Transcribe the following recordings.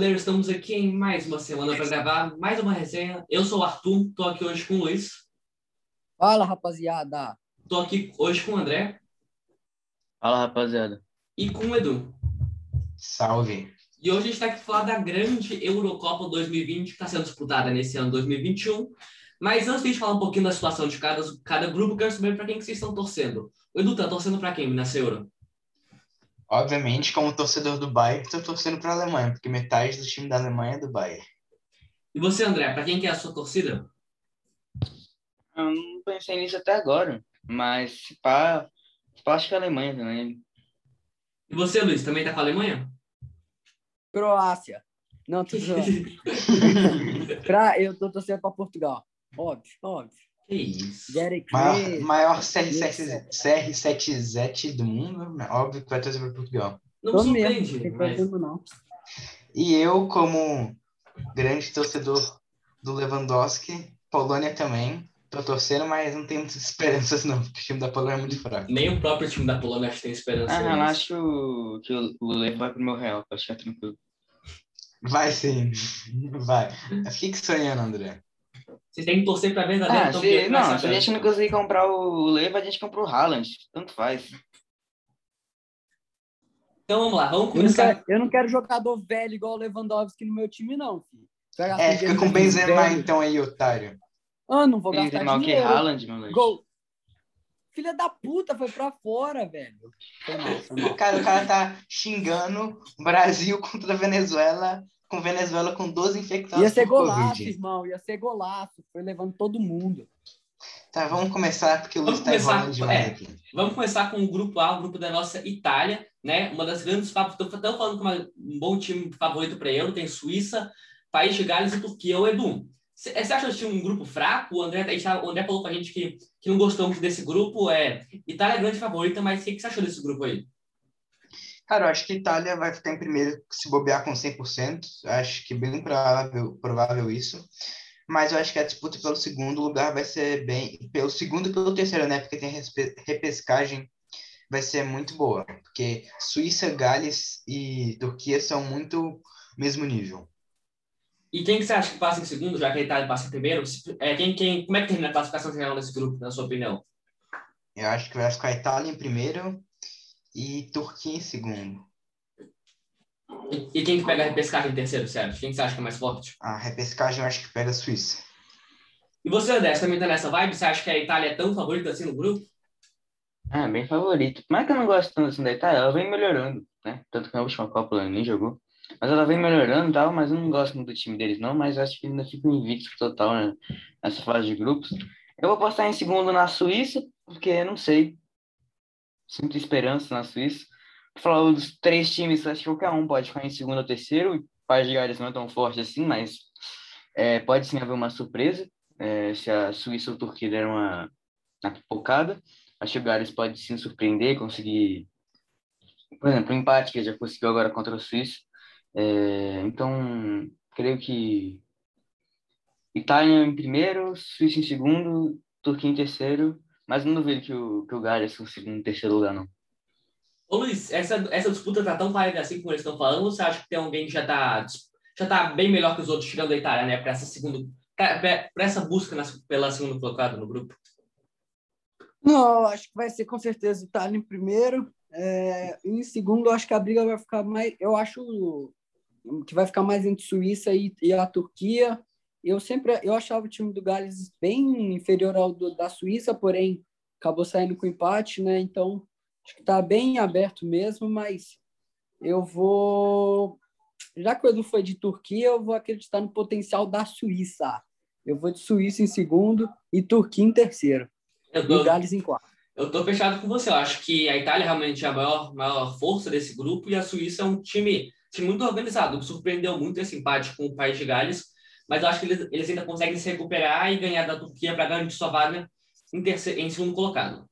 Chapeleiros! Estamos aqui em mais uma semana para gravar mais uma resenha. Eu sou o Arthur, estou aqui hoje com o Luiz. Fala, rapaziada! Estou aqui hoje com o André. Fala, rapaziada. E com o Edu. Salve! E hoje a gente está aqui para falar da grande Eurocopa 2020 que está sendo disputada nesse ano 2021. Mas antes de a gente falar um pouquinho da situação de cada, cada grupo, quero saber para quem que vocês estão torcendo. O Edu, tá torcendo para quem nessa Euro? Obviamente, como torcedor do Bayern, estou torcendo para a Alemanha, porque metade do time da Alemanha é do Bayern. E você, André, para quem que é a sua torcida? Eu não pensei nisso até agora, mas se pá, se pá, acho que é a Alemanha também. E você, Luiz, também tá com a Alemanha? Croácia. Não, tô zoando. pra, eu tô torcendo para Portugal. Óbvio, óbvio. Que isso. Derek Maior, maior CR7, CR7 do mundo, né? óbvio que vai torcer para Portugal. Não tô mesmo, surpreende, tem mas... problema não. E eu, como grande torcedor do Lewandowski, Polônia também, tô torcendo, mas não tenho muitas esperanças não, porque o time da Polônia é muito fraco. nem o próprio time da Polônia acho que tem esperança. Ah, relaxa que o, Levo vai pro meu real, pode ficar tranquilo. Vai sim, vai. Fique sonhando, André. Vocês têm que torcer para verdadeiro Ah, campeão se, que não, se a gente não conseguir comprar o Levo, a gente compra o Haaland. Tanto faz. Então vamos lá, vamos Eu não, começar. quero, eu não quero jogador velho igual o Lewandowski no meu time, não, filho. É, fica com com Benzema velho. então aí, otário. Ah, não vou gastar que dinheiro. Haaland, meu leite. Gol. Filha da puta, foi pra fora, velho. Foi mal, foi mal. Cara, o cara tá xingando o Brasil contra a Venezuela, com Venezuela com 12 infectados Ia ser por golaço, Covid. irmão. Ia ser golaço. Foi levando todo mundo. Tá, vamos começar, porque o Luiz tá começar, enrolando demais é. aqui. Vamos começar com o grupo A, o grupo da nossa Itália, né? Uma das grandes favoritas. Estamos falando com uma- um bom time favorito para Euro. Tem Suíça, País de Gales e Turquia. O Edu, você acha que tinha um grupo fraco? O André, tá- o André falou com a gente que, que não gostou muito desse grupo. É, Itália é grande favorita, mas o que, que você achou desse grupo aí? Cara, eu acho que a Itália vai ficar em primeiro se bobear com 100%. Acho que bem provável, provável isso. Mas eu acho que a disputa pelo segundo lugar vai ser bem. Pelo segundo e pelo terceiro, né? Porque tem repescagem, vai ser muito boa. Porque Suíça, Gales e Turquia são muito mesmo nível. E quem que você acha que passa em segundo, já que a Itália passa em primeiro? É, quem, quem, como é que termina a classificação geral nesse grupo, na sua opinião? Eu acho que vai ficar a Itália em primeiro e Turquia em segundo. E, e quem que pega a repescagem em terceiro, certo? Quem que você acha que é mais forte? A repescagem eu acho que pega a Suíça. E você, André, você também tá nessa vibe? Você acha que a Itália é tão favorita assim no grupo? Ah, bem favorito. Mas é que eu não gosto tanto assim da Itália, ela vem melhorando, né? Tanto que na última Copa ela nem jogou. Mas ela vem melhorando e tal, mas eu não gosto muito do time deles, não. Mas acho que ainda fica invicto total né? nessa fase de grupos. Eu vou postar em segundo na Suíça, porque não sei. Sinto esperança na Suíça. Falar dos três times, acho que qualquer um pode ficar em segundo ou terceiro. O País de Gales não é tão forte assim, mas é, pode sim haver uma surpresa. é, se a Suíça ou a Turquia der uma, uma pipocada. Acho que o Gales pode sim surpreender, conseguir, por exemplo, o empate que já conseguiu agora contra o Suíça. É, então, creio que Itália em primeiro, Suíça em segundo, Turquia em terceiro, mas não duvido que o, que o Gales consiga um terceiro lugar, não. Ô Luiz, essa, essa disputa tá tão parecida assim como eles estão falando, ou você acha que tem alguém que já tá, já tá bem melhor que os outros, tirando a Itália, né? Para essa segunda. Para essa busca nas, pela segunda colocada no grupo? Não, acho que vai ser com certeza Itália em primeiro. É, em segundo, acho que a briga vai ficar mais. Eu acho que vai ficar mais entre Suíça e, e a Turquia. Eu sempre eu achava o time do Gales bem inferior ao do, da Suíça, porém acabou saindo com empate, né? Então acho que está bem aberto mesmo, mas eu vou. Já que o Edu foi de Turquia, eu vou acreditar no potencial da Suíça. Eu vou de Suíça em segundo e Turquia em terceiro. Eu E tô, Gales em quarto. eu tô fechado com você. Eu acho que a Itália realmente é a maior, maior força desse grupo e a Suíça é um time, time muito organizado. Me surpreendeu muito esse empate com o País de Gales, mas eu acho que eles, eles ainda conseguem se recuperar e ganhar da Turquia para garantir sua vaga em, terceiro, em segundo colocado.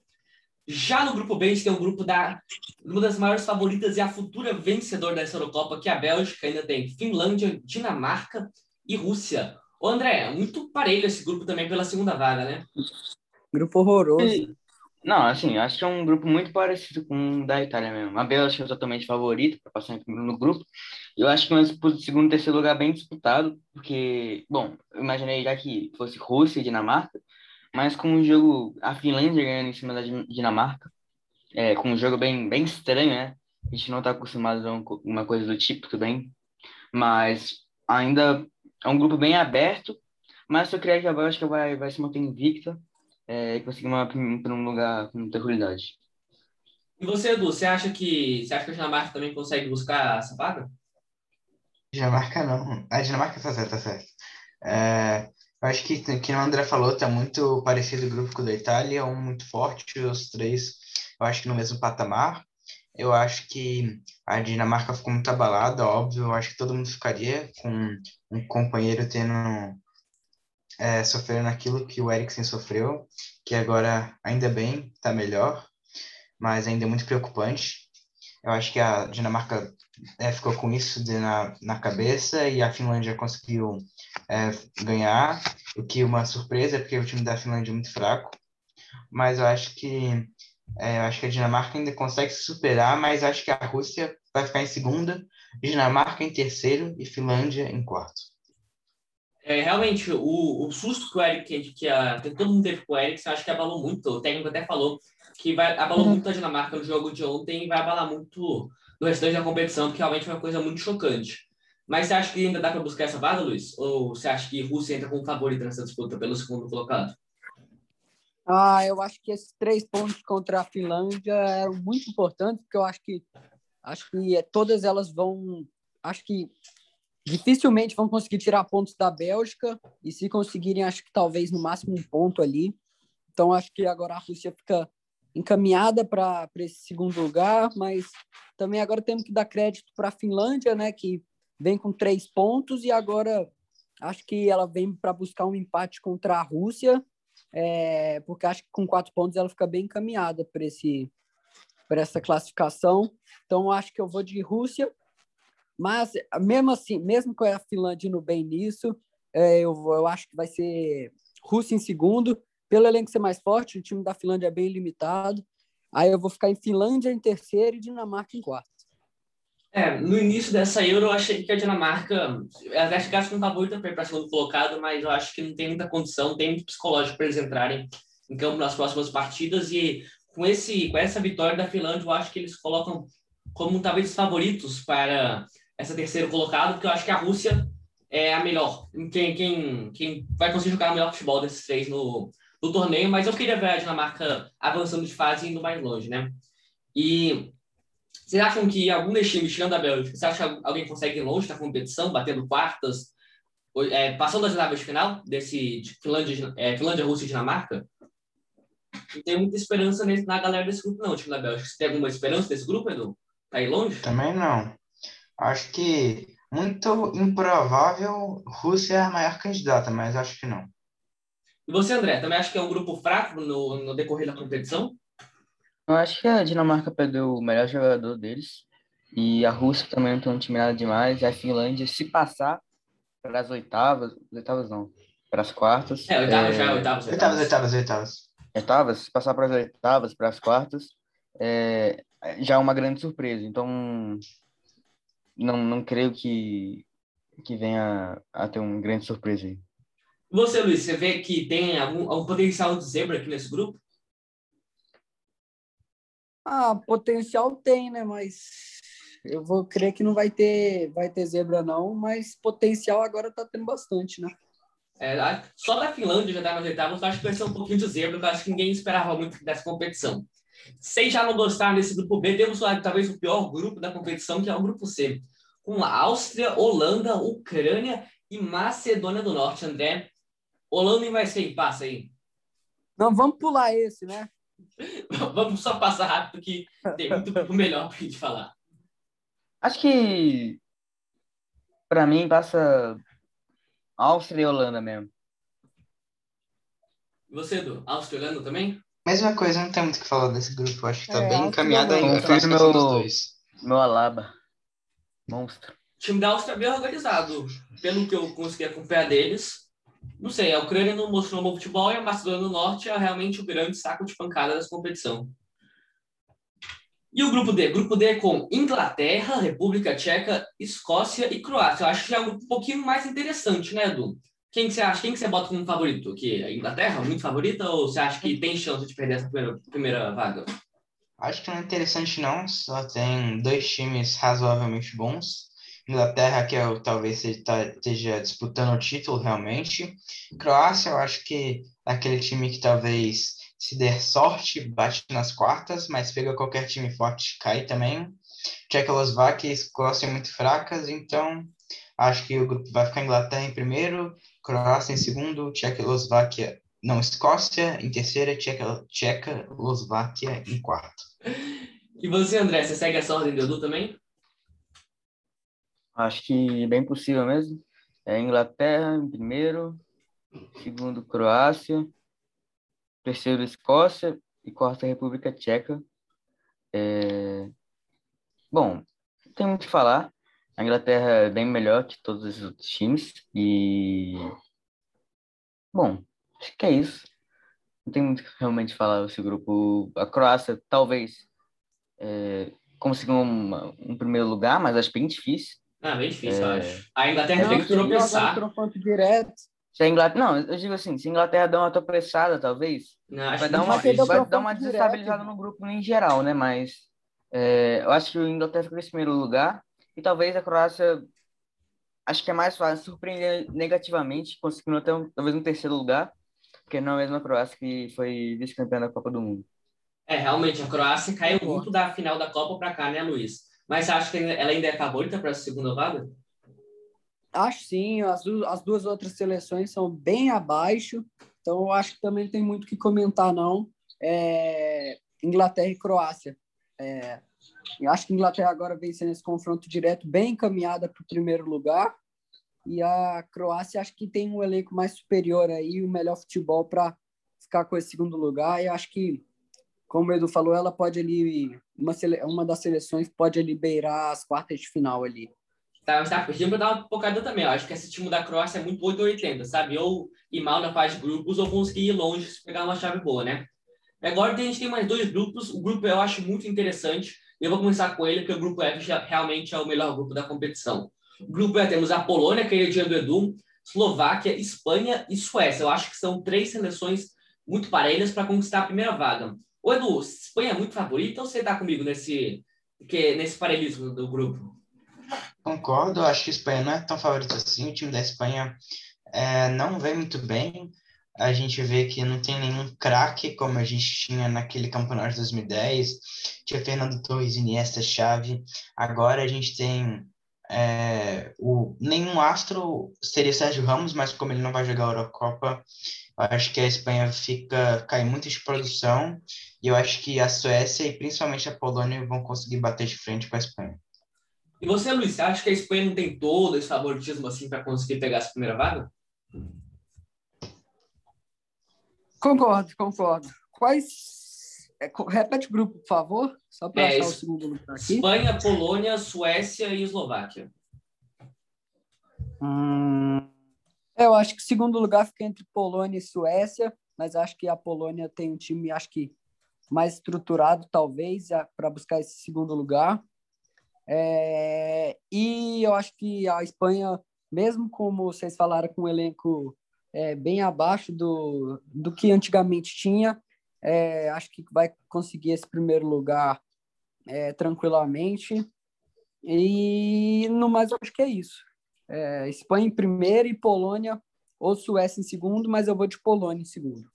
Já no grupo B, a gente tem um grupo da uma das maiores favoritas e a futura vencedora dessa Eurocopa, que é a Bélgica. Ainda tem Finlândia, Dinamarca e Rússia. Ô André, muito parelho esse grupo também pela segunda vaga, né? Grupo horroroso. Não, assim, acho que é um grupo muito parecido com o da Itália mesmo. A Bélgica é totalmente favorita para passar em primeiro no grupo. Eu acho que disputa de segundo e terceiro lugar bem disputado, porque, bom, eu imaginei já que fosse Rússia e Dinamarca, mas com um jogo, a Finlândia ganhando em cima da Dinamarca, é, com um jogo bem, bem estranho, né? A gente não está acostumado a uma coisa do tipo também, mas ainda é um grupo bem aberto, mas eu creio que a Bélgica vai, vai se manter invicta é, e conseguir uma, para um lugar com tranquilidade. E você, Edu, você acha que você acha que a Dinamarca também consegue buscar essa vaga? Dinamarca não. A Dinamarca tá certo, tá certo. É, eu acho que, que o André falou, tá muito parecido o grupo com o da Itália, um muito forte, os três, eu acho que no mesmo patamar. Eu acho que a Dinamarca ficou muito abalada, óbvio. Eu acho que todo mundo ficaria com um companheiro tendo é, sofrendo aquilo que o Eriksen sofreu, que agora, ainda bem, está melhor, mas ainda é muito preocupante. Eu acho que a Dinamarca é, ficou com isso de, na, na cabeça e a Finlândia conseguiu é, ganhar, o que uma surpresa, porque o time da Finlândia é muito fraco. Mas eu acho que é, eu acho que a Dinamarca ainda consegue se superar, mas acho que a Rússia vai ficar em segunda, Dinamarca em terceiro e Finlândia em quarto. É, realmente, o, o susto que o Eric, que, a, que todo mundo teve com o Eric, acho que abalou muito. O técnico até falou que vai, abalou uhum. muito a Dinamarca no jogo de ontem e vai abalar muito no restante da competição, porque realmente foi uma coisa muito chocante. Mas você acha que ainda dá para buscar essa vaga, Luiz? Ou você acha que Rússia entra como favorito nessa disputa pelo segundo colocado? Ah, eu acho que esses três pontos contra a Finlândia eram muito importantes, porque eu acho que acho que todas elas vão, acho que dificilmente vão conseguir tirar pontos da Bélgica e se conseguirem, acho que talvez no máximo um ponto ali. Então acho que agora a Rússia fica encaminhada para esse segundo lugar, mas também agora temos que dar crédito para a Finlândia, né, que vem com três pontos e agora acho que ela vem para buscar um empate contra a Rússia é, porque acho que com quatro pontos ela fica bem encaminhada para esse para essa classificação. Então acho que eu vou de Rússia, mas mesmo assim, mesmo com a Finlândia indo bem nisso, é, eu, eu acho que vai ser Rússia em segundo, pelo elenco ser mais forte, o time da Finlândia é bem limitado. Aí eu vou ficar em Finlândia em terceiro e Dinamarca em quarto. É, no início dessa Euro, eu achei que a Dinamarca, até chegasse com favorita para ir para segundo colocado, mas eu acho que não tem muita condição, tem muito psicológico para eles entrarem em campo nas próximas partidas e com esse com essa vitória da Finlândia, eu acho que eles colocam como talvez os favoritos para essa terceira colocado, porque eu acho que a Rússia é a melhor, quem, quem, quem vai conseguir jogar o melhor futebol desses três no, no torneio, mas eu queria ver a Dinamarca avançando de fase e indo mais longe, né? E vocês acham que algum desses times, tirando a Bélgica, você acha que alguém consegue ir longe da competição, batendo quartas, é, passando as etapas de final desse de Finlândia, é, Finlândia, Rússia e Dinamarca? Não tenho muita esperança nesse, na galera desse grupo, não, time da Bélgica. Você tem alguma esperança desse grupo, Edu? Tá aí longe? Também não. Acho que muito improvável Rússia é a maior candidata, mas acho que não. E você, André, também acha que é um grupo fraco no, no decorrer da competição? Eu acho que a Dinamarca perdeu o melhor jogador deles. E a Rússia também não tem um time nada demais. E a Finlândia, se passar para as oitavas, oitavas não, para as quartas. É, oitavas é... já, oitavas, oitavas. Oitavas, oitavas, oitavas. se passar para as oitavas, para as quartas, é... já é uma grande surpresa. Então, não, não creio que, que venha a ter uma grande surpresa aí. Você, Luiz, você vê que tem algum, algum potencial de zebra aqui nesse grupo? Ah, potencial tem, né? Mas eu vou crer que não vai ter, vai ter zebra, não, mas potencial agora tá tendo bastante, né? É, só da Finlândia já tá nas oitavas, eu acho que vai ser um pouquinho de zebra, eu acho que ninguém esperava muito dessa competição. Vocês já não gostaram desse grupo B, temos talvez o pior grupo da competição, que é o grupo C, com Áustria, Holanda, Ucrânia e Macedônia do Norte, André. Holanda vai ser passa aí. Não, vamos pular esse, né? Vamos só passar rápido que tem muito melhor para a gente falar. Acho que para mim passa Áustria e Holanda mesmo. E você, Edu? Áustria e Holanda também? Mesma coisa, não tem muito o que falar desse grupo. Acho que tá é, bem encaminhado aí. Confio meu, dois. meu Alaba. Monstro. O time da Áustria é bem organizado. Pelo que eu consegui acompanhar deles, Não sei, a Ucrânia não mostrou um bom futebol e a Macedônia do Norte é realmente o grande saco de pancada dessa competição. E o grupo D? Grupo D com Inglaterra, República Tcheca, Escócia e Croácia. Eu acho que é um pouquinho mais interessante, né, Edu? Quem que você acha? Quem que você bota como favorito? Que a Inglaterra, muito favorita, ou você acha que tem chance de perder essa primeira, primeira vaga? Acho que não é interessante não, só tem dois times razoavelmente bons. Inglaterra, que eu, talvez esteja disputando o título realmente. Croácia, eu acho que é aquele time que talvez, se der sorte, bate nas quartas, mas pega qualquer time forte, cai também. Tchecoslováquia e Escócia muito fracas, então acho que o grupo vai ficar Inglaterra em primeiro, Croácia em segundo, Tchecoslováquia, não, Escócia em terceira, Tcheca, Tchecoslováquia em quarto. E você, André, você segue essa ordem do Edu também? Acho que bem possível mesmo. É Inglaterra em primeiro, segundo Croácia, terceiro Escócia e quarta República Tcheca. É... Bom, não tem muito o que falar. A Inglaterra é bem melhor que todos os outros times e bom, acho que é isso. Não tem muito realmente falar desse grupo. A Croácia talvez é, consiga um, um, primeiro lugar, mas acho bem difícil. Ah, bem difícil, é... eu acho. A Inglaterra tem que tropeçar. direto. Se a Inglaterra, não, eu digo assim, se a Inglaterra der uma tropeçada, talvez, não, vai, dar uma, vai dar uma desestabilizada direto. no grupo em geral, né? Mas é, eu acho que a Inglaterra fica em primeiro lugar e talvez a Croácia, acho que é mais fácil surpreender negativamente, conseguindo até um, talvez um terceiro lugar, porque não é a mesma Croácia que foi vice-campeã da Copa do Mundo. É, realmente, a Croácia caiu muito da final da Copa para cá, né, Luiz? Mas você acha que ela ainda é favorita para a segunda vaga? Acho sim, as, as duas outras seleções são bem abaixo, então eu acho que também tem muito que comentar, não. É, Inglaterra e Croácia. É, eu acho que a Inglaterra agora vencendo esse confronto direto, bem encaminhada para o primeiro lugar. E a Croácia acho que tem um elenco mais superior aí, o melhor futebol para ficar com esse segundo lugar. E acho que, como o Edu falou, ela pode ali, uma, uma das seleções pode ali beirar as quartas de final ali. Tá, mas tá pedindo para dar uma focada também. Eu acho que esse time da Croácia é muito 880, sabe? Ou ir mal na fase de grupos, ou conseguir ir longe se pegar uma chave boa, né? Agora a gente tem mais dois grupos. O grupo eu acho muito interessante. Eu vou começar com ele, porque o grupo F já, realmente é o melhor grupo da competição. Grupo E temos a Polônia, que é dia do Edu, Eslováquia, Espanha e Suécia. Eu acho que são três seleções muito parelhas para conquistar a primeira vaga. O Edu, Espanha é muito favorita ou você está comigo nesse, que, nesse paralelismo do grupo? Concordo, acho que a Espanha não é tão favorita assim. O time da Espanha é, não vem muito bem a gente vê que não tem nenhum craque como a gente tinha naquele campeonato de 2010. Tinha Fernando Torres, Iniesta, Xavi. Agora a gente tem é, o nenhum astro seria Sérgio Ramos, mas como ele não vai jogar a Eurocopa, acho que a Espanha fica cai muito de produção e eu acho que a Suécia e principalmente a Polônia vão conseguir bater de frente com a Espanha. E você, Luiz, acha que a Espanha não tem todo esse favoritismo assim para conseguir pegar essa primeira vaga? Concordo, concordo. Quais. É, repete o grupo, por favor, só para é, achar o segundo grupo aqui. Espanha, Polônia, Suécia e Eslováquia. Hum, eu acho que o segundo lugar fica entre Polônia e Suécia, mas acho que a Polônia tem um time, acho que mais estruturado, talvez, para buscar esse segundo lugar. É, e eu acho que a Espanha, mesmo como vocês falaram, com um elenco é, bem abaixo do, do que antigamente tinha. É, acho que vai conseguir esse primeiro lugar é, tranquilamente. E no mais, acho que é isso. É, Espanha em primeiro e Polônia ou Suécia em segundo, mas eu vou de Polônia em segundo.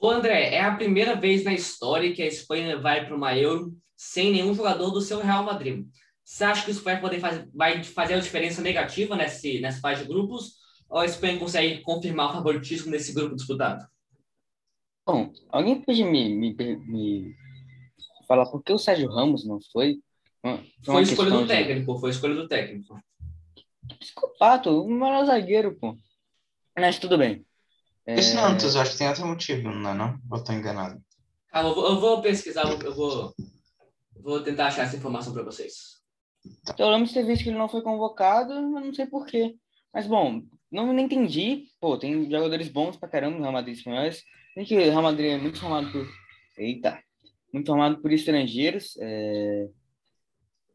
Ô André, é a primeira vez na história que a Espanha vai para uma Euro sem nenhum jogador do seu Real Madrid. Você acha que isso vai poder fazer, vai fazer uma diferença negativa nesse, nessa fase de grupos? Ou a Espanha consegue confirmar o favoritismo nesse grupo disputado? Bom, alguém pode me, me, me falar por que o Sérgio Ramos não foi? Foi, foi escolha do de... técnico, foi escolha do técnico. Psicopata, o melhor zagueiro, pô. Mas tudo bem. É... não, eu acho que tem outro motivo, não é não? Ou estou enganado? Ah, eu, vou, eu vou pesquisar, eu vou, vou tentar achar essa informação para vocês. Então, eu lembro de ter visto que ele não foi convocado, mas não sei porquê. Mas, bom, não, não entendi. Pô, tem jogadores bons pra caramba no Real Madrid espanhóis. Tem que o Real Madrid é muito formado por. Eita! Muito formado por estrangeiros. É...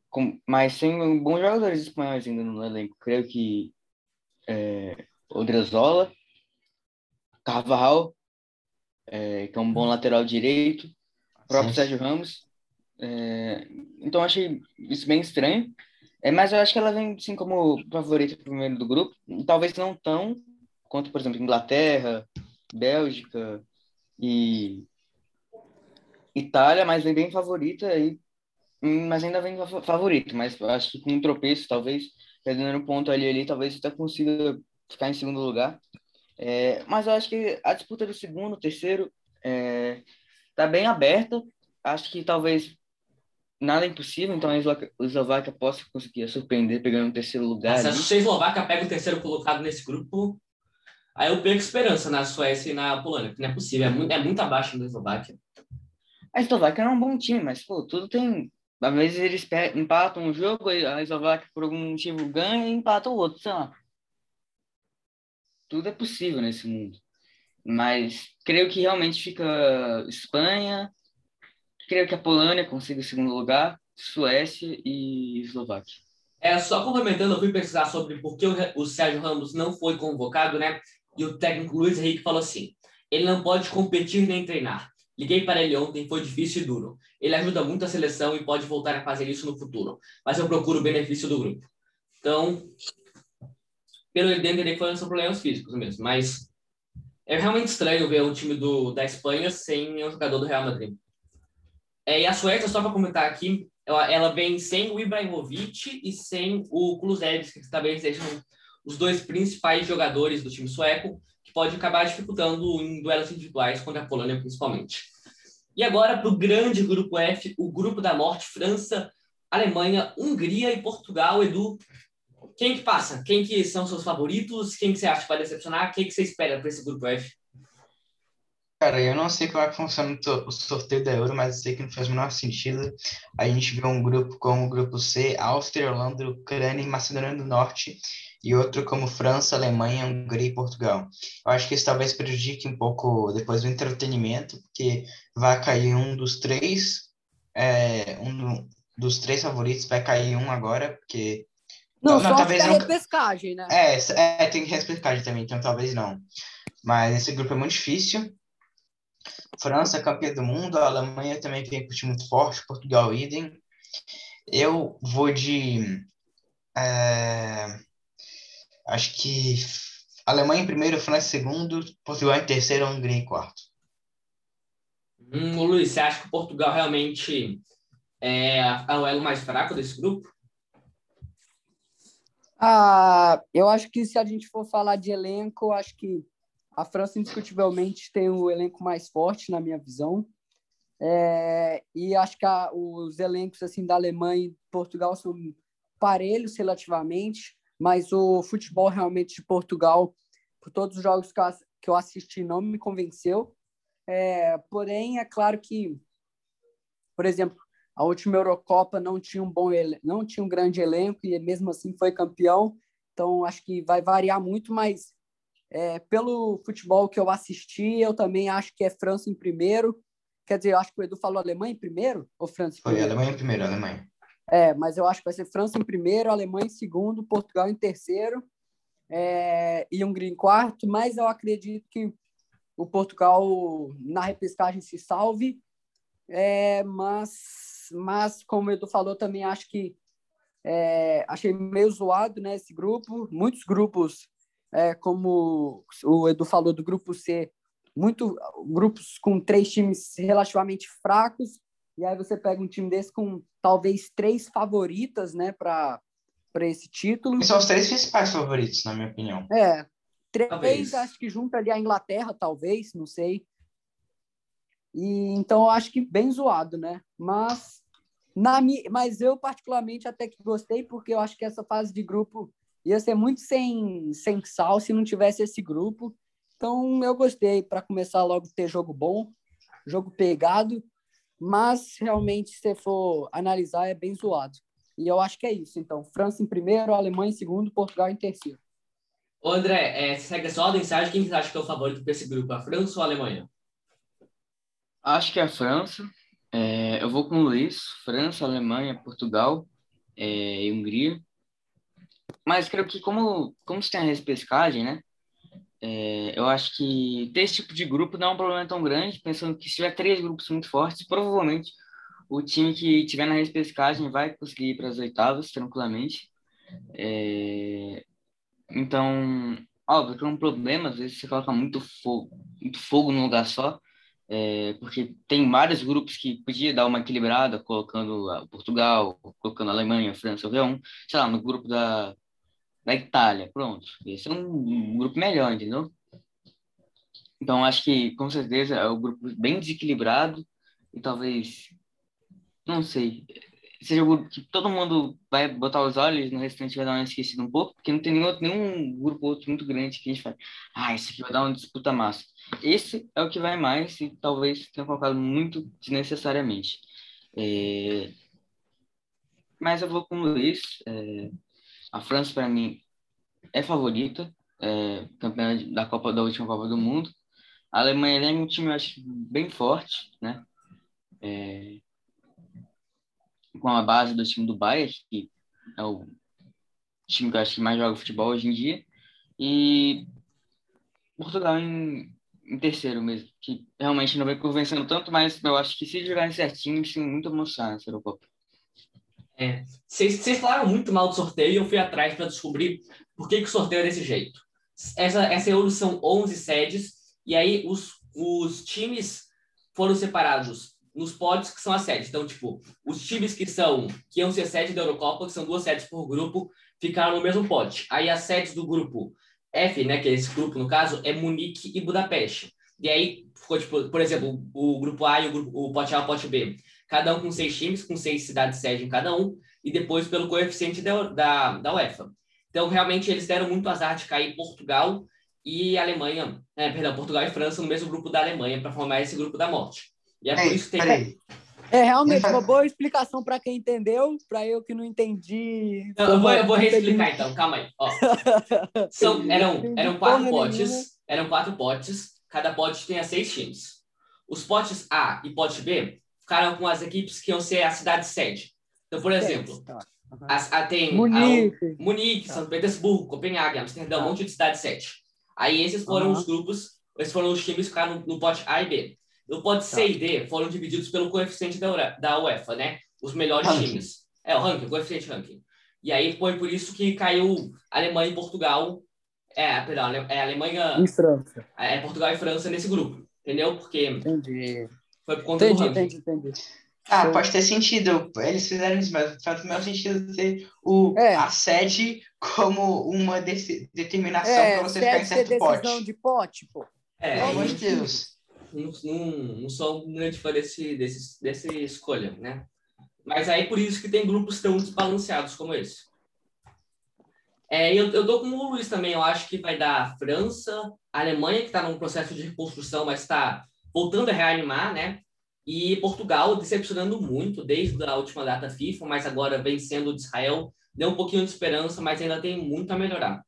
Com... Mas tem bons jogadores espanhóis ainda no elenco. Creio que é... Odriozola, Carvajal, é... que é um bom lateral direito, o próprio Sim. Sérgio Ramos. É... Então achei isso bem estranho. É, mas eu acho que ela vem, sim, como favorita primeiro do grupo. Talvez não tão quanto, por exemplo, Inglaterra, Bélgica e Itália, mas vem bem favorita e mas ainda vem favorito, mas acho que com um tropeço, talvez, perdendo um ponto ali ali, talvez até consiga ficar em segundo lugar. É, mas eu acho que a disputa do segundo, terceiro, é, tá bem aberta. Acho que talvez nada é impossível, então a Eslováquia possa conseguir surpreender pegando o terceiro lugar. Se a Eslováquia pega o terceiro colocado nesse grupo, aí eu perco esperança na Suécia e na Polônia, porque não é possível, é muito, é muito abaixo da Eslováquia. A Eslováquia é um bom time, mas pô, tudo tem. Às vezes eles empatam um jogo, a Eslováquia por algum motivo ganha e empata o outro, sei lá. Tudo é possível nesse mundo. Mas creio que realmente fica Espanha, creio que a Polônia consiga o segundo lugar, Suécia e Eslováquia. É, só complementando, eu fui pesquisar sobre por que o Sérgio Ramos não foi convocado, né? E o técnico Luiz Henrique falou assim: ele não pode competir nem treinar. Liguei para ele ontem, foi difícil e duro. Ele ajuda muito a seleção e pode voltar a fazer isso no futuro, mas eu procuro o benefício do grupo. Então, pelo ele entender que foram problemas físicos mesmo, mas é realmente estranho ver um time do, da Espanha sem um jogador do Real Madrid. É, e a Suécia, só para comentar aqui, ela, ela, vem sem o Ibrahimovic e sem o Kulusevski, que talvez sejam os dois principais jogadores do time sueco, que pode acabar dificultando em duelos individuais contra a Polônia, principalmente. E agora para o grande grupo F, o grupo da morte, França, Alemanha, Hungria e Portugal. Edu, quem que passa? Quem que são seus favoritos? Quem que você acha que vai decepcionar? Quem que você espera para esse grupo F? Cara, eu não sei como é que funciona o sorteio da Euro, mas eu sei que não faz o menor sentido. A gente vê um grupo como o grupo C, Áustria, Holanda, Ucrânia e Macedônia do Norte, e outro como França, Alemanha, Hungria e Portugal. Eu acho que isso talvez prejudique um pouco depois do entretenimento, porque vai cair um dos três, é, um dos três favoritos vai cair um agora, porque não, não, só talvez não... repescagem, né? É, é, tem repescagem também, então talvez não. Mas esse grupo é muito difícil. França campeã do mundo, a Alemanha também vem com um time muito forte, Portugal idem. Eu vou de. É, acho que Alemanha em primeiro, França em segundo, Portugal em terceiro, Hungria em quarto. Hum, Luiz, você acha que Portugal realmente é, é o elo mais fraco desse grupo? Ah, eu acho que se a gente for falar de elenco, acho que a França, indiscutivelmente, tem o elenco mais forte, na minha visão. É, e acho que a, os elencos assim da Alemanha e Portugal são parelhos relativamente, mas o futebol realmente de Portugal, por todos os jogos que eu, que eu assisti, não me convenceu. É, porém, é claro que, por exemplo, a última Eurocopa não tinha um bom não tinha um grande elenco e mesmo assim foi campeão. Então acho que vai variar muito, mas é, pelo futebol que eu assisti, eu também acho que é França em primeiro. Quer dizer, eu acho que o Edu falou Alemanha em primeiro ou França em Foi primeiro? Alemanha em primeiro, Alemanha. É, mas eu acho que vai ser França em primeiro, Alemanha em segundo, Portugal em terceiro é, e Hungria em quarto. Mas eu acredito que o Portugal na repescagem se salve. É, mas, mas, como o Edu falou, também acho que é, achei meio zoado né, esse grupo. Muitos grupos é, como o Edu falou do grupo C, muito grupos com três times relativamente fracos, e aí você pega um time desse com talvez três favoritas, né, para para esse título. E são os três principais favoritos, na minha opinião. É, três, talvez. acho que junto ali a Inglaterra, talvez, não sei. E então eu acho que bem zoado, né? Mas na mas eu particularmente até que gostei porque eu acho que essa fase de grupo ia ser muito sem, sem sal se não tivesse esse grupo. Então eu gostei para começar logo ter jogo bom, jogo pegado, mas realmente se for analisar é bem zoado. E eu acho que é isso. Então, França em primeiro, Alemanha em segundo, Portugal em terceiro. Ô, André, é, você segue só a mensagem. Quem você acha que é o favorito para esse grupo? A França ou a Alemanha? Acho que é a França. É, eu vou com o Luiz. França, Alemanha, Portugal é, e Hungria. Mas creio que como, como se tem a repescagem, né? É, eu acho que ter esse tipo de grupo não é um problema tão grande, pensando que se tiver três grupos muito fortes, provavelmente o time que tiver na repescagem vai conseguir ir para as oitavas tranquilamente. É, então, óbvio que é um problema, às vezes você coloca muito fogo, muito fogo num lugar só, é, porque tem vários grupos que podia dar uma equilibrada, colocando Portugal, colocando Alemanha, França, um, sei lá, no grupo da, da Itália, pronto. Esse é um, um grupo melhor, entendeu? Então, acho que, com certeza, é um grupo bem desequilibrado e talvez, não sei, seja o grupo que todo mundo vai botar os olhos, no restante vai dar uma esquecida um pouco, porque não tem nenhum, nenhum grupo outro muito grande que a gente fala, ah, esse aqui vai dar uma disputa massa. Esse é o que vai mais e talvez tenha colocado muito desnecessariamente. É... Mas eu vou com o Luiz. É... A França, para mim, é favorita, é... campeã da Copa da última Copa do Mundo. A Alemanha é um time, eu acho, bem forte, né? É com a base do time do Bayern, que é o time que eu acho que mais joga futebol hoje em dia, e Portugal em, em terceiro mesmo, que realmente não vem convencendo tanto, mas eu acho que se jogarem certinho, eles muito emoção nessa Eurocopa. É, vocês falaram muito mal do sorteio eu fui atrás para descobrir por que, que o sorteio é desse jeito. Essa, essa Euro são 11 sedes, e aí os, os times foram separados nos pods que são as sedes. Então, tipo, os times que são que iam ser sede da Eurocopa, que são duas sedes por grupo, ficaram no mesmo pod. Aí as sedes do grupo F, né, que é esse grupo no caso, é Munique e Budapeste. E aí ficou tipo, por exemplo, o grupo A e o, grupo, o pote A e o pote B, cada um com seis times, com seis cidades sede em cada um, e depois pelo coeficiente da, da, da UEFA. Então, realmente, eles deram muito azar de cair Portugal e Alemanha, é, perdão, Portugal e França no mesmo grupo da Alemanha para formar esse grupo da morte. E é por isso que tem. É realmente uma boa explicação para quem entendeu, para eu que não entendi. Não, eu, vou, eu vou reexplicar então, calma aí. Ó. São, eram, eram quatro potes, eram quatro potes, cada pote tinha seis times. Os potes A e pote B ficaram com as equipes que iam ser a cidade sede. Então, por exemplo, tá. as, a, tem Munique, a, Munique tá. São Petersburgo, Copenhague, Amsterdã, um tá. monte de cidade sede. Aí esses foram uhum. os grupos, esses foram os times que ficaram no, no pote A e B. No pote tá. C e D foram divididos pelo coeficiente da, da UEFA, né? Os melhores ranking. times. É, o ranking, o coeficiente ranking. E aí foi por isso que caiu Alemanha e Portugal. É, perdão, é Alemanha. E França. É, Portugal e França nesse grupo. Entendeu? Porque. Entendi. Foi por conta entendi, do ranking. Entendi, entendi. Ah, pode ter sentido. Eles fizeram isso, mas faz o mesmo sentido ter o, é. a sede como uma determinação é, para você ficar em certo pote. de pote, pô. É, Pelo amor de Deus não, não, sou um grande fã desse, desse, dessa escolha, né? Mas aí por isso que tem grupos tão desbalanceados como esse. É, eu, eu dou com o Luiz também. Eu acho que vai dar a França, a Alemanha, que está num processo de reconstrução, mas está voltando a reanimar, né? E Portugal decepcionando muito desde a última data FIFA, mas agora vencendo o de Israel. Deu um pouquinho de esperança, mas ainda tem muito a melhorar.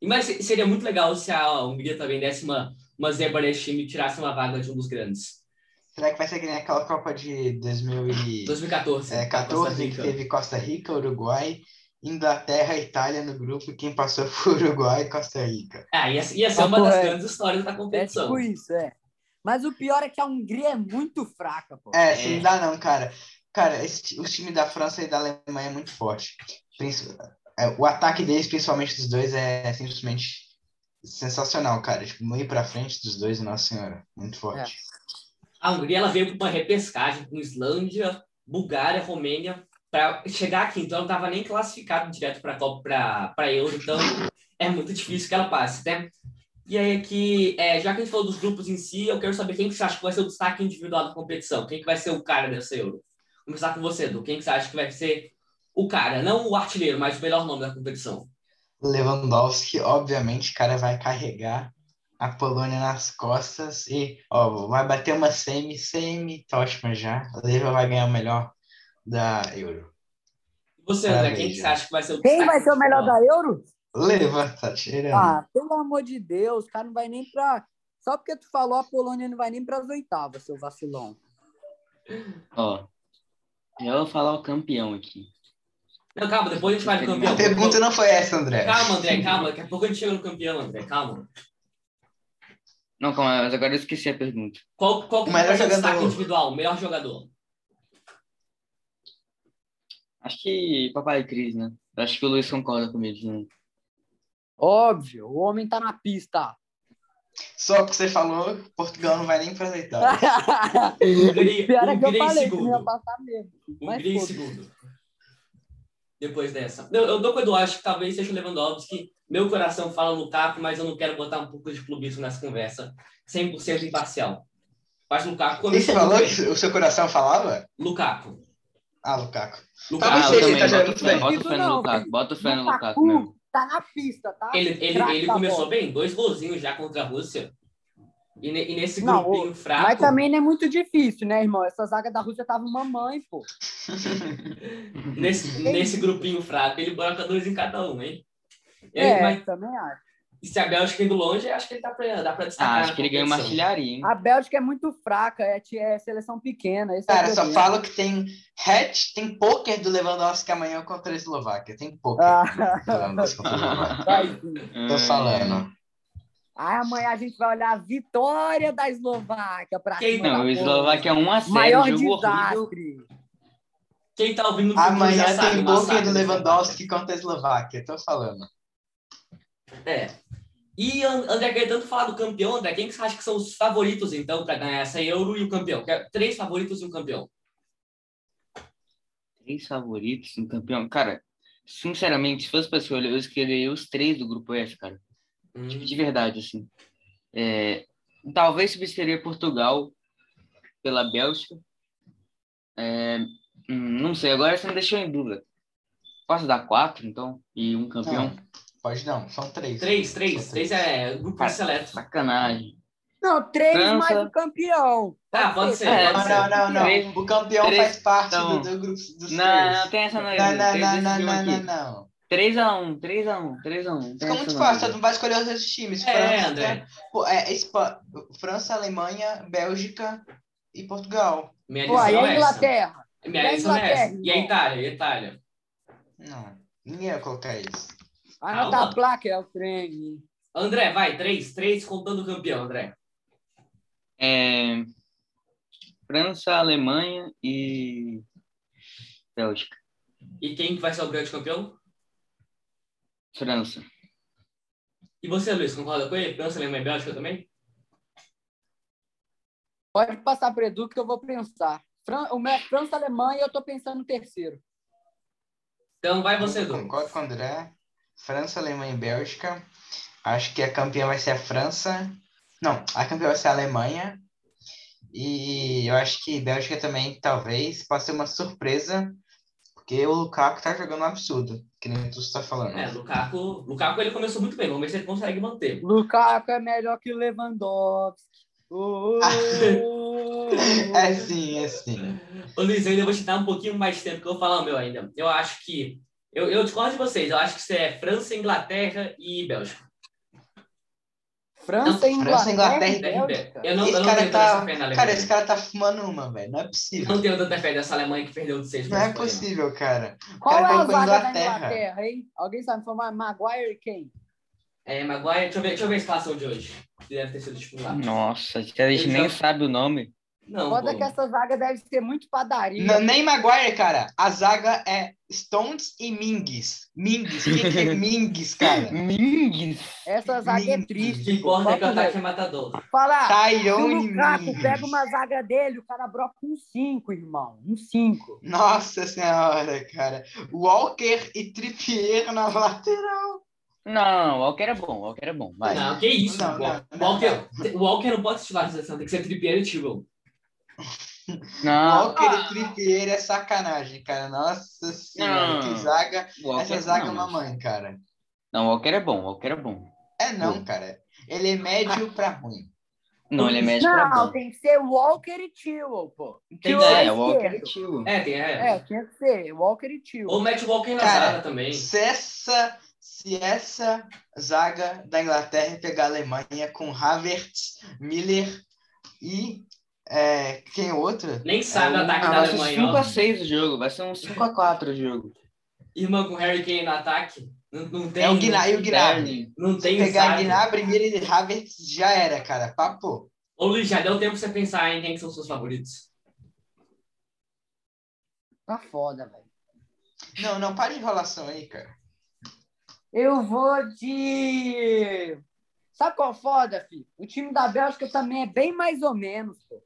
E mas seria muito legal se a Hungria também desse uma uma zebra nesse time tirasse uma vaga de um dos grandes. Será que vai ser que nem aquela Copa de 2000 e... 2014? É, 14, que teve Costa Rica, Uruguai, Inglaterra e Itália no grupo, e quem passou foi Uruguai e Costa Rica. Ah, ia, ia ser uma das grandes histórias da competição. É tipo isso, é. Mas o pior é que a Hungria é muito fraca, pô. É, é. não dá não, cara. Cara, esse, o time da França e da Alemanha é muito forte. É, o ataque deles, principalmente dos dois, é simplesmente sensacional, cara. Tipo, meio para frente dos dois, Nossa Senhora. Muito forte. É. A Hungria ela veio com uma repescagem com Islândia, Bulgária, Romênia, para chegar aqui. Então, ela não estava nem classificada direto para Copa, para Euro. Então, é muito difícil que ela passe, né? E aí, aqui, é, já que a gente falou dos grupos em si, eu quero saber quem que você acha que vai ser o destaque individual da competição. Quem que vai ser o cara dessa Euro? Vou começar com você, Edu. Quem que você acha que vai ser o cara? Não o artilheiro, mas o melhor nome da competição. Lewandowski, obviamente, cara vai carregar a Polônia nas costas e ó, vai bater uma semi, semi Toshman já. A Leva vai ganhar o melhor da Euro. Você, André, quem que você acha que vai ser o Quem vai ser o melhor da Euro? Leva, tá tirando. Ah, pelo amor de Deus, o cara não vai nem pra. Só porque tu falou, a Polônia não vai nem pras oitavas, seu vacilão. Ó, eu vou falar o campeão aqui. Não, calma, depois a gente vai no campeão. A pergunta não foi essa, André. Calma, André, calma. Daqui a pouco a gente chega no campeão, André. Calma. Não, calma, mas agora eu esqueci a pergunta. Qual, qual que O melhor jogador. destaque individual? O melhor jogador? Acho que Papai Cris, né? Acho que o Luiz concorda comigo. Né? Óbvio, o homem tá na pista. Só que você falou, Portugal não vai nem pra. Hungria, Pior é que eu falei que não ia segundo. passar mesmo. Hungria em segundo. Depois dessa. Eu, eu dou com o Eduardo, acho que talvez seja o Lewandowski. Meu coração fala Lukaku, mas eu não quero botar um pouco de clubismo nessa conversa. 100% imparcial. Mas Lukaku O que você falou que o seu coração falava? Lukaku. Ah, Lukaku. Lukaku. Ah, seja, tá também. jogando Bota muito bem. fé, bota fé no Não, Lukaku. Bota fé no Lukaku mesmo. Tá na pista, tá? Ele, ele, ele começou bem, dois golzinhos já contra a Rússia. E, ne- e nesse Não, grupinho fraco, Mas também não é muito difícil, né, irmão? Essa zaga da Rússia tava uma mãe, pô. nesse, nesse grupinho fraco, ele bota dois em cada um, hein? E aí, É, mas também acho. e se a Bélgica indo longe, acho que ele dá pra, dá pra destacar. Ah, acho que ele ganha uma artilharia, hein? A Bélgica é muito fraca, é, é seleção pequena. É Cara, só problema. falo que tem hatch, tem poker do Lewandowski amanhã contra a Eslováquia. Tem poker Ah, do Lewandowski contra a Eslováquia. vai sim. Tô falando. Aí amanhã a gente vai olhar a vitória da Eslováquia pra Quem Não, o Eslováquia é Polônia. 1 a 0 Maior jogo horrível. desastre. Quem tá ouvindo futuro Amanhã já sabe, tem o poker massacre do Lewandowski contra a Eslováquia. Tô falando. É. E An- André, queria tanto falar do campeão, André, quem que você acha que são os favoritos, então, para ganhar essa Euro e o campeão? Quer- Três favoritos e um campeão. Três favoritos no campeão. Cara, sinceramente, se fosse pra escolher, eu escolheria os três do grupo F, cara. Hum, Tipo, de verdade, assim. É, talvez substituiria Portugal pela Bélgica. É, hum, não sei, agora você me deixou em dúvida. Posso dar quatro, então? E um campeão? Não, pode não. São três. Três, três. São Três é grupo Cara, seleto. Sacanagem. Não, três França. mais o campeão. Ah, pode ser. É, Não, não, não, não. Três- O campeão três- faz parte então- do, do grupo dos Não, três. não tem essa não. Não, não, não, não, não, não. 3x1, 3x1, 3x1. Fica muito fácil, mundo vai escolher os outros times. É, França, André. pô, é, Espa- França, Alemanha, Bélgica e Portugal. Minha Pô, lição aí é a essa. Inglaterra. Minha E a é. Inglaterra, E a? Itália? E a Itália? Não, ninguém vai colocar isso. Anota a placa, é o trem. André, vai, três. Três contando o campeão, André. É, França, Alemanha e Bélgica. E quem que vai ser o grande campeão? França. E você, Luiz, concorda com ele? França, Alemanha e Bélgica também? Pode passar para Edu que eu vou pensar. Fran... O França, Alemanha, eu tô pensando no terceiro. Então vai você, Edu. Concordo com o André. França, Alemanha e Bélgica. Acho que a campeã vai ser a França. Não, a campeã vai ser a Alemanha. E eu acho que Bélgica também, talvez, possa ser uma surpresa, porque o Lukaku tá jogando um absurdo, que nem tu está falando. É, Lukaku, Lukaku ele começou muito bem. Vamos ver se ele consegue manter. Lukaku é melhor que o Lewandowski. Oh, É sim, é sim. Ô, Luiz, eu ainda vou te dar um pouquinho mais de tempo que eu vou falar o meu ainda. Eu acho que. Eu, eu discordo de vocês. Eu acho que isso é França, Inglaterra e Bélgica. França, Inglaterra Inglaterra, e e Bélgica. Eu não, eu esse não cara tenho tanta tá. fé na Alemanha. Cara, esse cara tá fumando uma, velho. Não é possível. Não tenho tanta fé dessa Alemanha que perdeu de seis Não é possível, cara. Qual cara é a zaga da Inglaterra. Inglaterra, hein? Alguém sabe informar? Maguire e quem? É, Maguire, deixa eu, ver, deixa eu ver a escalação de hoje. Deve ter sido tipo lá. Nossa, a gente nem sabe o nome. Não, Foda pô. que essa zaga deve ser muito padaria. Não, nem Maguire, cara. A zaga é Stones e Mings. Mings. Quem que é Mings, cara? Mings. Essa zaga é Ming. O triste. que pô. importa é que o ataque é matador. Fala, o Tyrone Mings. pega uma zaga dele, o cara broca um 5, irmão. Um 5. Nossa senhora, cara. Walker e Trippier na lateral. Não, o Walker é bom, o Walker é bom. Vai. Não, que isso. Não, não, o, não, Walker, o Walker não pode titular a seleção, tem que ser Trippier e Tiro. Não, Walker e Trippier é sacanagem, cara. Nossa senhora, Não. que zaga. Walker Essa zaga é não, uma mas- mãe, cara. Não, o Walker é bom, o Walker é bom. É não, cara. Ele é médio pra ruim. Não, ele é médio pra Não, bom. tem que ser Walker e Tio, pô. Tem Tio que ser, é É, Walker é esquerdo. tio. É, tem, é. É, tinha que ser Walker e Tio. Ou mete o Walker na Cara, zaga também. Se essa. Se se essa zaga da Inglaterra pegar a Alemanha com Havertz, Miller e é, quem é outro? Nem sabe É, o ataque Ah, da vai ser Alemanha. ó. 5x6 o jogo, vai ser um 5x4 o jogo. Irmã com o Harry Kane no ataque. Não, não tem. É o Gnabry e o Gnabry. Não tem Pegar sabe. Gnabry, Miller e Havertz já era, cara. Papo. Ô Luiz, já deu tempo pra você pensar em quem que são os seus favoritos. Tá foda, velho. Não, não, para de enrolação aí, cara. Eu vou de. Sabe qual foda, filho? O time da Bélgica também é bem mais ou menos, pô.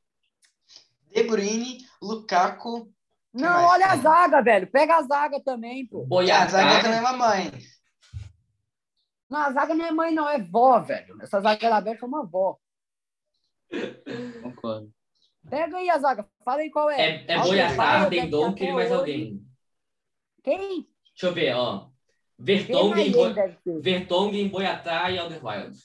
De Bruyne, Lukaku. Não, mais olha a zaga, velho. Pega a zaga também, pô. E a zaga também é mamãe. Não, a zaga não é mãe, não, é vó, velho. Essa zaga da Bélgica é uma vó. Concordo. Pega aí a zaga. Fala aí qual é. É, é tem daqui Donker até e mais alguém. Quem? Deixa eu ver, ó. Vertonghen, ser? Vertonghen, Boiatá e Alderweireld.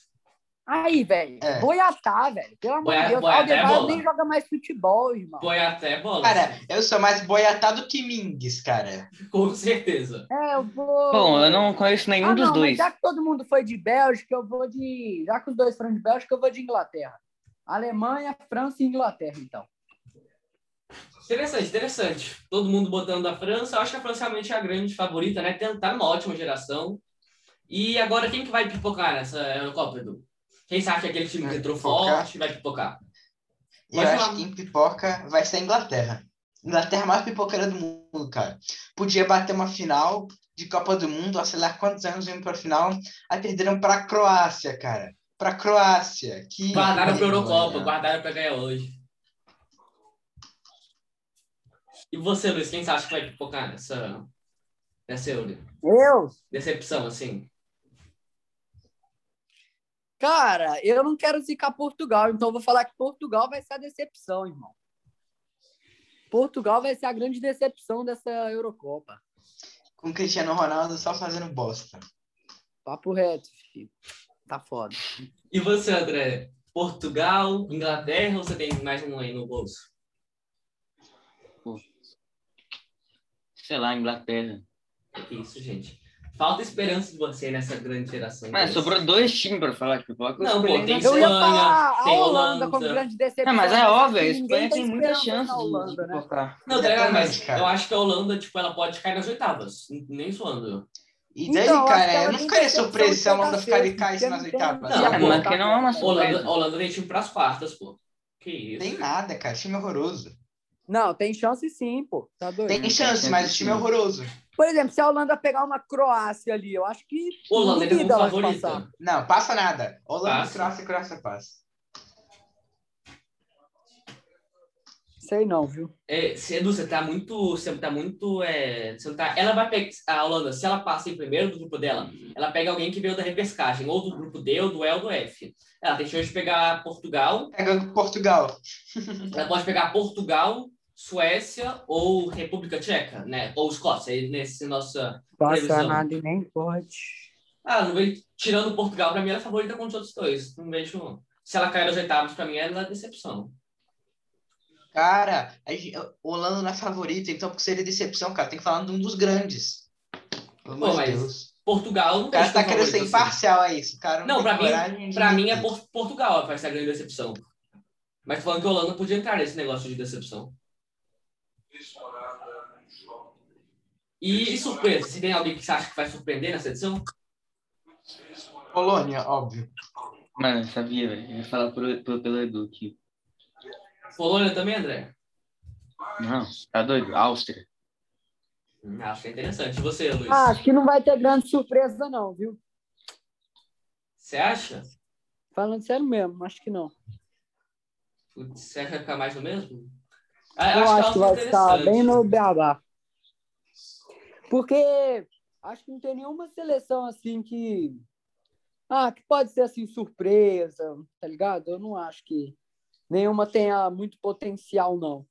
Aí, velho. É. Boiatá, velho. Pelo amor de Deus. Boiatá é bola. nem joga mais futebol, irmão. Boiatá é bola. Cara, eu sou mais boiatá do que Mings, cara. Com certeza. É, eu vou. Bom, eu não conheço nenhum ah, dos não, dois. Mas já que todo mundo foi de Bélgica, eu vou de. Já que os dois foram de Bélgica, eu vou de Inglaterra. Alemanha, França e Inglaterra, então. Interessante, interessante. Todo mundo botando a França. Eu acho que a França realmente é a grande favorita, né? Tem- Tá numa ótima geração. E agora, quem que vai pipocar nessa Eurocopa, Edu? Quem sabe que aquele time que Vai entrou pipocar? forte vai pipocar? E eu Pode acho falar. que em pipoca vai ser a Inglaterra. Inglaterra é a maior pipoqueira do mundo, cara. Podia bater uma final de Copa do Mundo, sei lá quantos anos indo pra final, aí perderam pra Croácia, cara. Pra Croácia. Que Guardaram pra. Eurocopa, guardaram pra ganhar hoje. E você, Luiz, quem você acha que vai pipocar nessa, nessa Euro? Eu? Decepção, assim. Cara, eu não quero zicar Portugal, então eu vou falar que Portugal vai ser a decepção, irmão. Portugal vai ser a grande decepção dessa Eurocopa. Com Cristiano Ronaldo só fazendo bosta. Papo reto, filho. Tá foda. E você, André? Portugal, Inglaterra ou você tem mais um aí no bolso? Sei lá, Inglaterra. Que isso, gente. Falta esperança de você nessa grande geração. Mas sobrou dois times pra falar que pipoca. Não, pô, tem Eu Espanha, falar tem Holanda, como Holanda. grande decepção. Não, mas é óbvio, a ninguém Espanha tem muita chance de, Holanda, de né? pipocar. Não, tá ligado? Mas cara. eu acho que a Holanda, tipo, ela pode cair nas oitavas. Nem zoando. E daí, Então, cara, eu não ficaria surpreso de se a Holanda ficaria sexto, caísse nas não oitavas. Não, É, pô, mas que não é uma Holanda, surpresa. a Holanda tem time pras quartas, pô. Que isso. Tem nada, cara. Time horroroso. Não, tem chance sim, pô. Tá doido. Tem chance, mas o time é horroroso. Por exemplo, se a Holanda pegar uma Croácia ali, eu acho que. Holanda é como favorita. passar. Não, passa nada. Holanda, Passa. Croácia, Croácia passa. Sei não, viu? É, se- Edu, você tá muito. Você tá muito. É, você tá, ela vai pegar. A Holanda, se ela passa em primeiro do grupo dela, ela pega alguém que veio da repescagem, ou do grupo D, ou do E, ou do F. Ela tem chance de pegar Portugal. Pega Portugal. Ela pode pegar Portugal, Suécia ou República Tcheca, né? Ou Escócia, nesse nossa. Passa Previsão. nada e nem pode. Ah, não vejo. Tirando Portugal, pra mim ela é favorita contra os outros dois. Não vejo. Se ela cair nos oitavos, pra mim ela é decepção. Cara, a gente- Holanda não é favorita, então por seria decepção, cara. Tem que falar de um dos grandes. Pelo Pô, mas Deus. Portugal não O cara tá querendo ser favorito assim. imparcial a isso. Cara, Não, tem pra mim, pra mim é Portugal que vai ser a grande decepção. Mas falando que a Holanda podia entrar nesse negócio de decepção. E, surpresa? Se tem alguém que você acha que vai surpreender nessa edição? Polônia, óbvio. Mano, eu sabia, velho. Eu ia falar pro, pro, pelo Edu aqui. Polônia também, André? Não, tá doido? Áustria. Hum, Acho que é interessante. E você, Luiz? Ah, acho que não vai ter grande surpresa, não, viu? Você acha? Falando sério mesmo, acho que não. Putz, Você acha que vai ficar mais no mesmo? Ah, Eu acho que ela vai ficar bem no beabá. Porque acho que não tem nenhuma seleção assim que. Ah, que pode ser assim, surpresa, tá ligado? Eu não acho que nenhuma tenha muito potencial, não.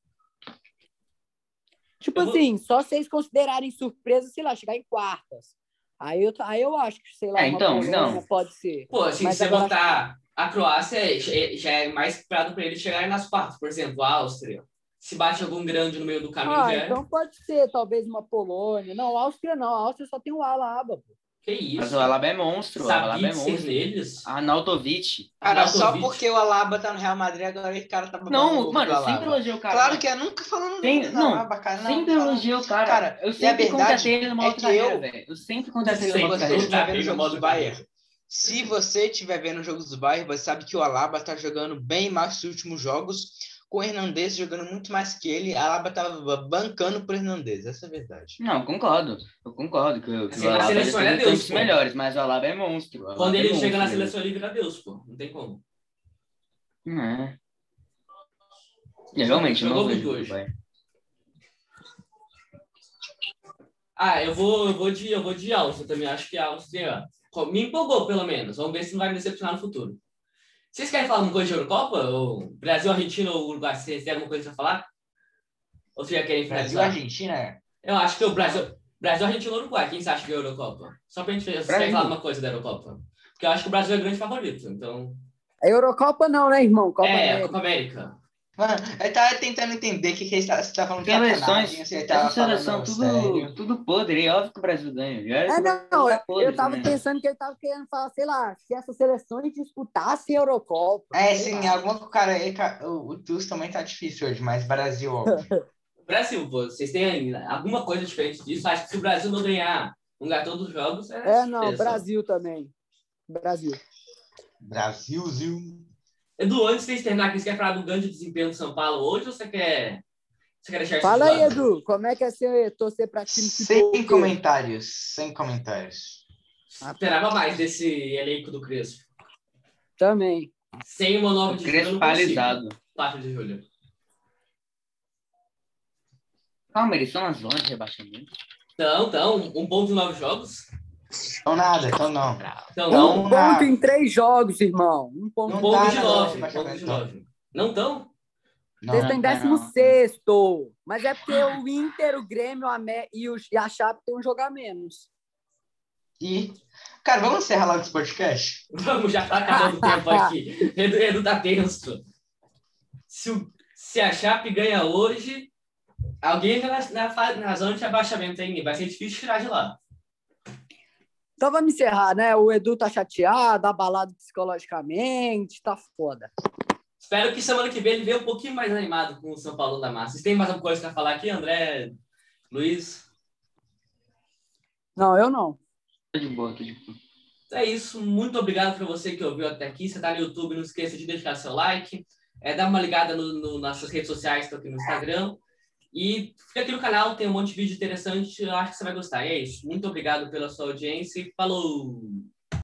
Tipo Eu vou- assim, só vocês considerarem surpresa, sei lá, chegar em quartas. Aí eu, aí eu acho que, sei lá, É, então, não. pode ser. Pô, assim, Mas se você botar a Croácia, já é- já é mais esperado para eles chegarem nas quartas. Por exemplo, a Áustria. Se bate algum grande no meio do caminho, Ah, já é. então pode ser talvez uma Polônia. Não, Áustria não. A Áustria só tem o Alaba. pô. Que isso? Mas o Alaba é monstro. O Alaba é Sabitzer monstro. neles? Arnautovic. Cara, só Arnautovic. porque o Alaba tá no Real Madrid, agora esse cara tá Não, mano, sempre elogiei o cara. Claro que é, nunca falando Tem- não, Alaba, cara. Não, sempre elogiei o cara. Cara, eu a sempre contratei ele no é carreira, eu- velho. Eu sempre contratei ele no modo você carreira. estiver vendo no jogos modo do carreira. Bayern, se você estiver vendo jogos do Bayern, você sabe que o Alaba tá jogando bem mais nos últimos jogos, com o Hernandez jogando muito mais que ele, a Alaba tava bancando pro Hernandez, essa é a verdade. Não, concordo. Eu concordo que, o- que Assim, o Alaba seleção é tem Deus, melhores, mas o Alaba é monstro. Alaba Quando é ele monstro, chega na seleção, ele vira Deus, pô. Não tem como. É. Eu realmente Jogou não vejo hoje. Ah, eu vou, eu vou de, eu vou de Áustria também. Acho que a Áustria ó, me empolgou, pelo menos. Vamos ver se não vai me decepcionar no futuro. Vocês querem falar alguma coisa de Eurocopa? Ou Brasil, Argentina ou Uruguai? Vocês têm alguma coisa pra falar? Ou vocês já querem Brasil finalizar? Argentina, é. Eu acho que o Brasil, Brasil, Argentina ou Uruguai. Quem você acha que é a Eurocopa? Só pra gente ver. Vocês querem Brasil. falar alguma coisa da Eurocopa? Porque eu acho que o Brasil é grande favorito. Então, A Eurocopa não, né, irmão? Copa é, América. Copa América. Mano, eu tava tentando entender o que, que ele tá, você tá falando é tava essa seleção tudo, tudo podre, é óbvio que o Brasil ganha. É, não, tá podre eu tava também. pensando que ele tava querendo falar, sei lá, se essas seleções disputassem a Eurocopa. É, sim, lá. alguma cara aí, o, o TUS também tá difícil hoje, mas Brasil, óbvio. Brasil, vocês têm alguma coisa diferente disso? Acho que se o Brasil não ganhar, não ganhar todos os jogos, é. É, não. Brasil também. Brasil. Brasilzil. Edu, antes de terminar aqui, você quer falar do grande desempenho do São Paulo hoje ou você quer. Você quer deixar isso Fala de aí? Edu, como é que é ser, torcer pra time que Sem comentários, sem comentários. Esperava mais desse elenco do Crespo. Também. Sem o meu 9 de. Crespalizado. 4 de. Calma, eles estão na zona de rebaixamento. Então, então, um ponto em nove jogos. Então nada, então não. Então, Não um ponto em três jogos, irmão. Um ponto. um não ponto de não, nove. Um vai ponto jogar de então. nove. Não tão? Não, Vocês estão em não, décimo não. sexto. Mas é porque o Inter, o Grêmio a Me- e, o, e a Chape tem um jogo a menos. E, cara, vamos encerrar logo esse podcast? Vamos, já tá acabando o tempo aqui. Edu, Edu tá tenso. Se, o- se a Chape ganha hoje, alguém entra na, na, na zona de abaixamento ainda. Vai ser difícil tirar de lá. Então vamos encerrar, né? O Edu tá chateado, abalado psicologicamente, tá foda. Espero que semana que vem ele venha um pouquinho mais animado com o São Paulo da Massa. Vocês têm mais alguma coisa para falar aqui, André, Luiz? Não, eu não. Tô de boa, tô de boa. Então é isso. Muito obrigado para você que ouviu até aqui. Você tá no YouTube, não esqueça de deixar seu like. É, dá uma ligada no, no, nas nossas redes sociais, tô aqui no Instagram. E fica aqui no canal, tem um monte de vídeo interessante. Acho que você vai gostar. E é isso. Muito obrigado pela sua audiência e falou!